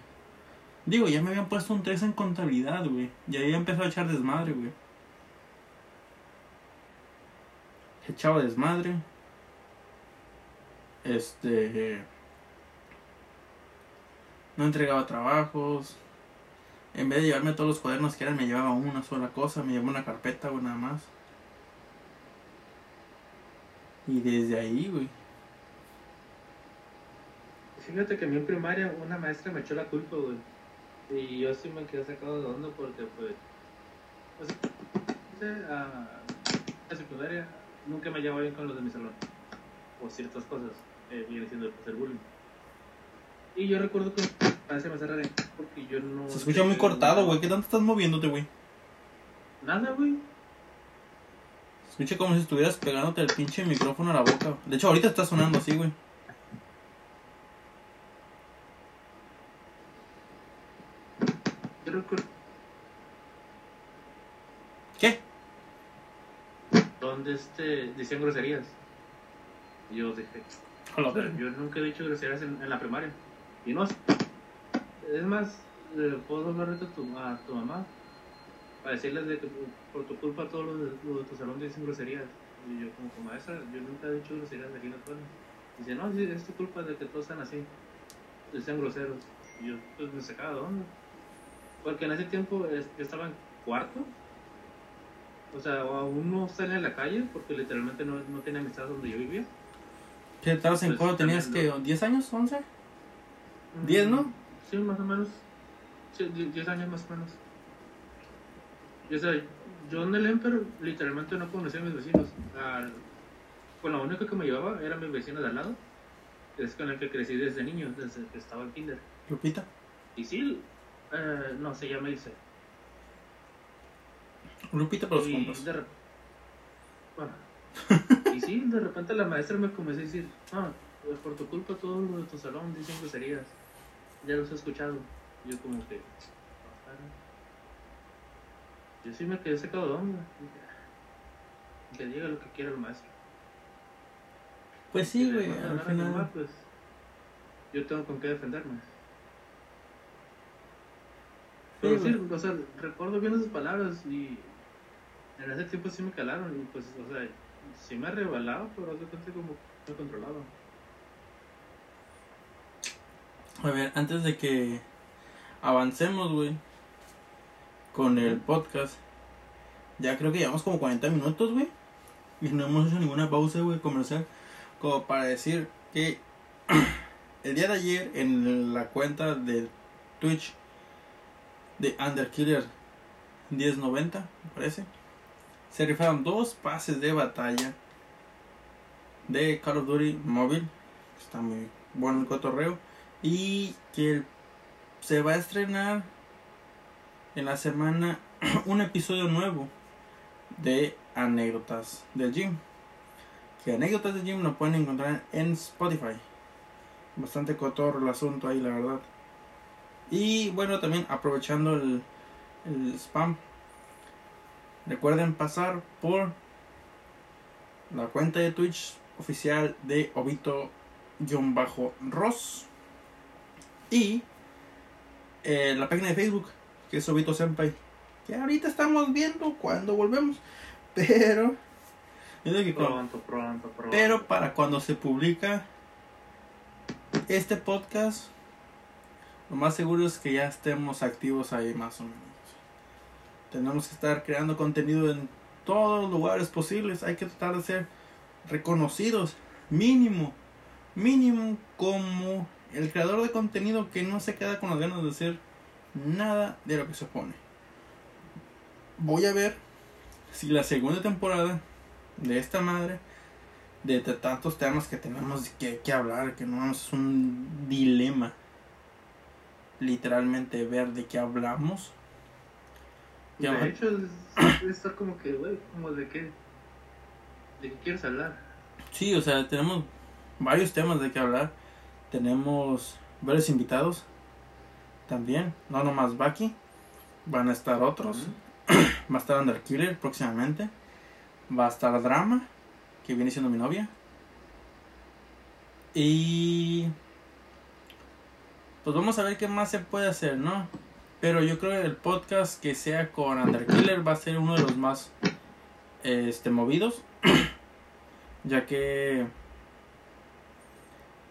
Digo, ya me habían puesto un 3 en contabilidad, güey. Y ahí empezó a echar desmadre, güey. Echaba desmadre. Este. No entregaba trabajos. En vez de llevarme todos los cuadernos que eran, me llevaba una sola cosa. Me llevaba una carpeta, güey, nada más. Y desde ahí, güey. Fíjate que en primaria una maestra me echó la culpa, güey. Y yo sí me quedé sacado de onda porque, pues, sea, a la secundaria nunca me llevaba bien con los de mi salón. Por ciertas cosas, eh, viene siendo el bullying. Y yo recuerdo que a veces me hace raro porque yo no... Se escucha muy cortado, güey. ¿Qué tanto estás moviéndote, güey? Nada, güey. Se escucha como si estuvieras pegándote el pinche micrófono a la boca. De hecho, ahorita está sonando así, güey. Yo recuerdo ¿Qué? donde este, decían groserías. Yo dije, A la O sea, verga. yo nunca he dicho groserías en, en la primaria. Y no. Es más, le puedo hablar ahorita a tu, a tu mamá. Para decirles de que por tu culpa todos los de, los de tu salón dicen groserías. Y yo como, como maestra, yo nunca he dicho groserías aquí en la escuela. Dice, no, sí, es tu culpa de que todos están así. Decían groseros. Y yo pues me sacaba de onda. Porque en ese tiempo yo estaba en cuarto. O sea, aún no salía a la calle porque literalmente no, no tenía amistad donde yo vivía. ¿Qué estabas en Pues, cuándo tenías que también, ¿10 años? ¿11? ¿Diez, no? Sí, más o menos. Sí, die- 10 años más o menos. Y, o sea, yo en el Emper literalmente no conocía a mis vecinos. Al- con la única que me llevaba era mi vecino de al lado. Es con el que crecí desde niño, desde que estaba en kinder. Lupita. Y sí, eh, no, se llama Ilse. Lupita para los compas. bueno, y sí, de repente la maestra me comenzó a decir, no, pues por tu culpa todos los de tu salón dicen groserías. Ya los he escuchado. Yo como que, "Ah, yo sí me quedé sacado de onda. "Ah, Que diga lo que quiera el maestro. Pues sí, güey. Al final. pues yo tengo con qué defenderme. Pero Sí, sí, o sea, recuerdo bien esas palabras y en ese tiempo sí me calaron y pues, o sea, sí me rebalaba, pero repente como me controlaba. A ver, antes de que avancemos, güey, con el podcast, ya creo que llevamos como 40 minutos, güey, y no hemos hecho ninguna pausa, güey, comercial, como para decir que el día de ayer en la cuenta de Twitch de Underkiller 1090, me parece, se rifaron dos pases de batalla de Call of Duty móvil, está muy bueno el cotorreo. Y que se va a estrenar en la semana un episodio nuevo de Anécdotas del Gym. Que Anécdotas del Gym lo pueden encontrar en Spotify. Bastante cotorro el asunto ahí, la verdad. Y bueno, también aprovechando el, el spam. Recuerden pasar por la cuenta de Twitch oficial de Obito-Ross. Y eh, la página de Facebook, que es Obito Senpai. Que ahorita estamos viendo cuando volvemos. Pero. yo digo que con- Pronto, pronto, pronto. pero para cuando se publica este podcast, lo más seguro es que ya estemos activos ahí más o menos. Tenemos que estar creando contenido en todos los lugares posibles. Hay que tratar de ser reconocidos mínimo, mínimo como el creador de contenido que no se queda con las ganas de hacer nada de lo que se pone. Voy a ver si la segunda temporada de esta madre, de, tantos temas que tenemos que, que hablar, que no es un dilema, literalmente ver de qué hablamos. De hecho, es, es estar como que, güey, como de qué, de qué quieres hablar. Sí, o sea, tenemos varios temas de qué hablar. Tenemos varios invitados también, no nomás Baki, van a estar otros. Va a estar Underkiller próximamente. Va a estar Drama, que viene siendo mi novia. Y. Pues vamos a ver qué más se puede hacer, ¿no? Pero yo creo que el podcast que sea con Underkiller va a ser uno de los más este, movidos. ya que.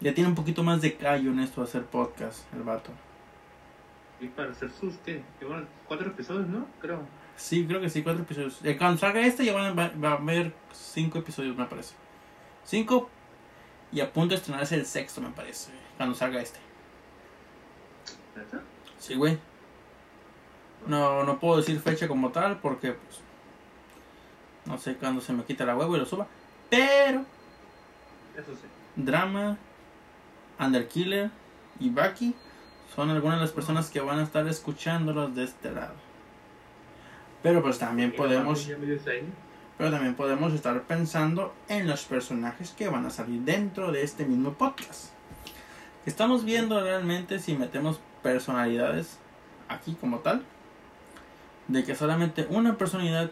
Ya tiene un poquito más de callo en esto de hacer podcast, el vato. Y para hacer sus, ¿qué? Que van cuatro episodios, ¿no? Creo. Sí, creo que sí, cuatro episodios. Eh, Cuando salga este ya van a, va a haber cinco episodios, me parece. Cinco Y a punto de estrenarse el sexto, me parece, cuando salga este. ¿Neta? Sí, güey. No, no puedo decir fecha como tal porque, pues, no sé cuándo se me quita la huevo y lo suba. Pero, Eso sí. Drama, Underkiller y Baki son algunas de las personas que van a estar escuchándolos de este lado. Pero pues también podemos, pero también podemos estar pensando en los personajes que van a salir dentro de este mismo podcast. Estamos viendo realmente si metemos personalidades aquí como tal, de que solamente una personalidad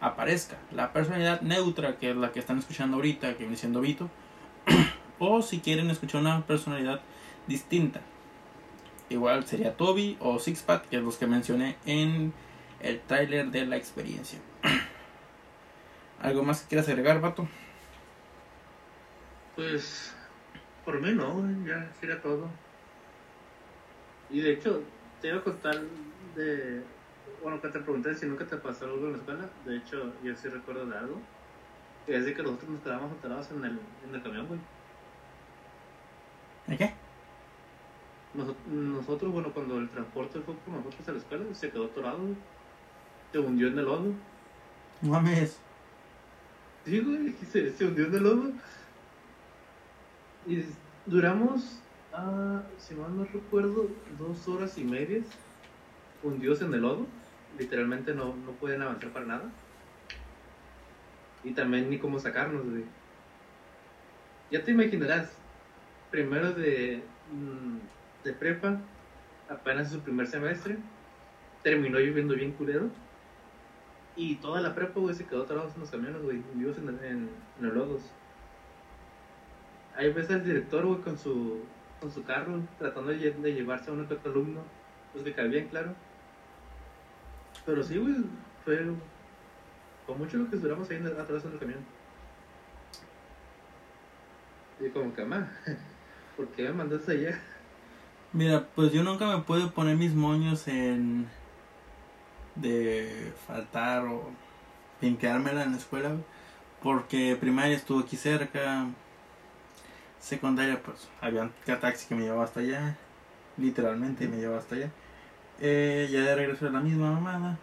aparezca, la personalidad neutra que es la que están escuchando ahorita, que viene siendo Vito, o si quieren escuchar una personalidad distinta. Igual sería Toby o Sixpack, que es los que mencioné en el tráiler de la experiencia. ¿Algo más que quieras agregar, Vato? Pues, por mí no, ya sería todo. Y de hecho, te iba a contar de. Bueno, que te pregunté si nunca te pasó algo en la escuela. De hecho, yo sí recuerdo de algo. Es de que nosotros nos quedábamos atorados en el, en el camión, güey. ¿De qué? Noso- Nosotros, bueno, cuando el transporte fue por nosotros a la escuela, se quedó atorado. Se hundió en el lodo. No mames. Sí, güey, se, se hundió en el lodo. Y duramos, ah, si mal no recuerdo, dos horas y medias hundidos en el lodo. Literalmente no, no pueden avanzar para nada. Y también ni cómo sacarnos, güey. Ya te imaginarás, primero de, mm, de prepa, apenas su primer semestre, terminó lloviendo bien culero. Y toda la prepa, güey, se quedó atrapados en los camiones, güey, hundidos en, en, en los lodos. Ahí ves al director, güey, con su, con su carro, tratando de, de llevarse a uno que otro alumno, pues que cabían, claro. Pero sí, güey, fue, fue mucho lo que duramos ahí en- atrás en el camión. Y como que, mamá, ¿por qué me mandaste allá? Mira, pues yo nunca me puedo poner mis moños en. de faltar o pinteármela en la escuela, porque primaria estuvo aquí cerca, secundaria, pues había un taxi que me llevaba hasta allá, literalmente me llevaba hasta allá. Eh, ya de regreso de la misma mamada.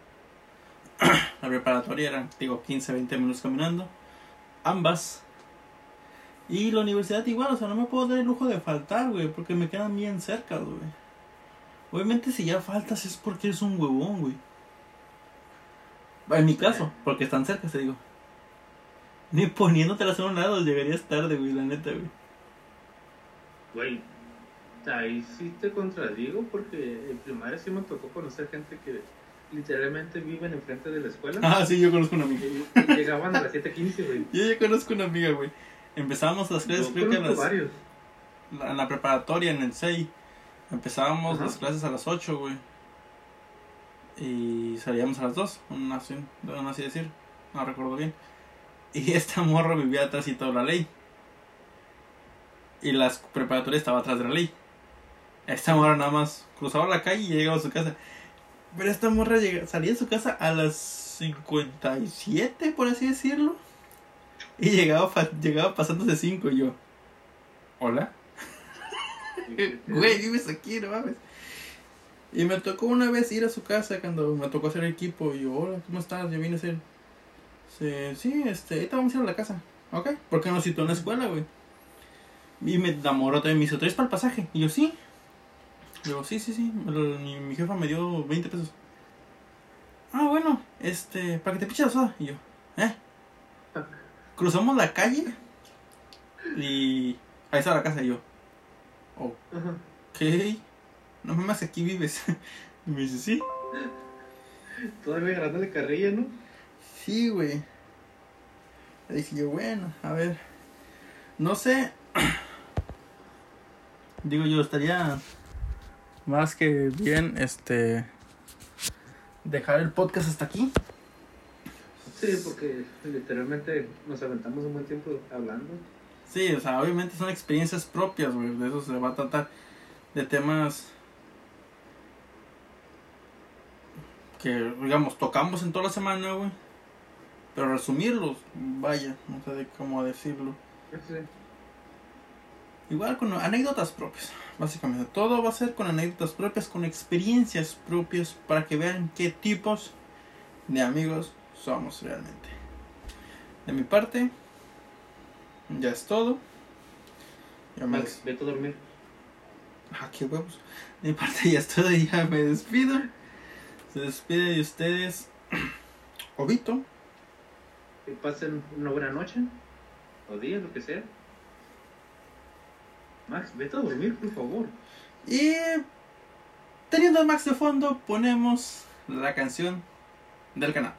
la preparatoria era, digo, 15, 20 minutos caminando, ambas. Y la universidad igual, o sea, no me puedo dar el lujo de faltar, güey, porque me quedan bien cerca, güey. Obviamente si ya faltas es porque eres un huevón, güey. En mi caso, porque están cerca, te digo. Ni poniéndotelas a un lado llegarías tarde, güey, la neta, güey. Güey, ahí sí te contradigo porque en primaria sí me tocó conocer gente que literalmente viven enfrente de la escuela Ah, sí, yo conozco una amiga. y, y llegaban a las 7.15, güey. Yo ya conozco una amiga, güey. Empezábamos las clases, creo que las, la- en la preparatoria, en el 6. Empezábamos Ajá. las clases a las 8, güey. Y salíamos a las 2, una así, una así decir, no recuerdo bien. Y esta morra vivía atrás y toda la ley. Y la preparatoria estaba atrás de la ley. Esta morra nada más cruzaba la calle y llegaba a su casa. Pero esta morra llega, salía de su casa a las 57, por así decirlo. Y llegaba, fa- llegaba pasándose 5 y yo. ¿Hola? Güey, vives aquí, no mames. Y me tocó una vez ir a su casa cuando me tocó hacer equipo. Y yo, hola, ¿cómo estás? Yo vine a hacer. Sí, sí, este, ahorita vamos a ir a la casa. Ok, porque nos citó en la escuela, güey. Y me enamoró también, me hizo, ¿traes para el pasaje? Y yo, sí. Yo, sí, sí, sí. Mi jefa me dio 20 pesos. Ah, bueno, este, para que te piches la soda. Y yo, ¿eh? Cruzamos la calle. Y ahí está la casa. Y yo, Ajá. ok. No mames, aquí vives. Y me dice, sí. Todavía agarrándole carrilla, ¿no? Sí, güey. Le dije yo, bueno, a ver. No sé. Digo yo, estaría más que bien, este. Dejar el podcast hasta aquí. Sí, porque literalmente nos aventamos un buen tiempo hablando. Sí, o sea, obviamente son experiencias propias, güey. De eso se va a tratar. De temas que, digamos, tocamos en toda la semana, güey. Pero resumirlos, vaya, no sé de cómo decirlo. Sí. Igual con anécdotas propias, básicamente. Todo va a ser con anécdotas propias, con experiencias propias, para que vean qué tipos de amigos somos realmente. De mi parte, ya es todo. Ya me Max, vete a dormir. Ah, qué huevos. De mi parte ya es todo ya me despido. Se despide de ustedes. Obito. Que pasen una buena noche. O día, lo que sea. Max, vete a dormir, por favor. Y teniendo a Max de fondo, ponemos la canción del canal.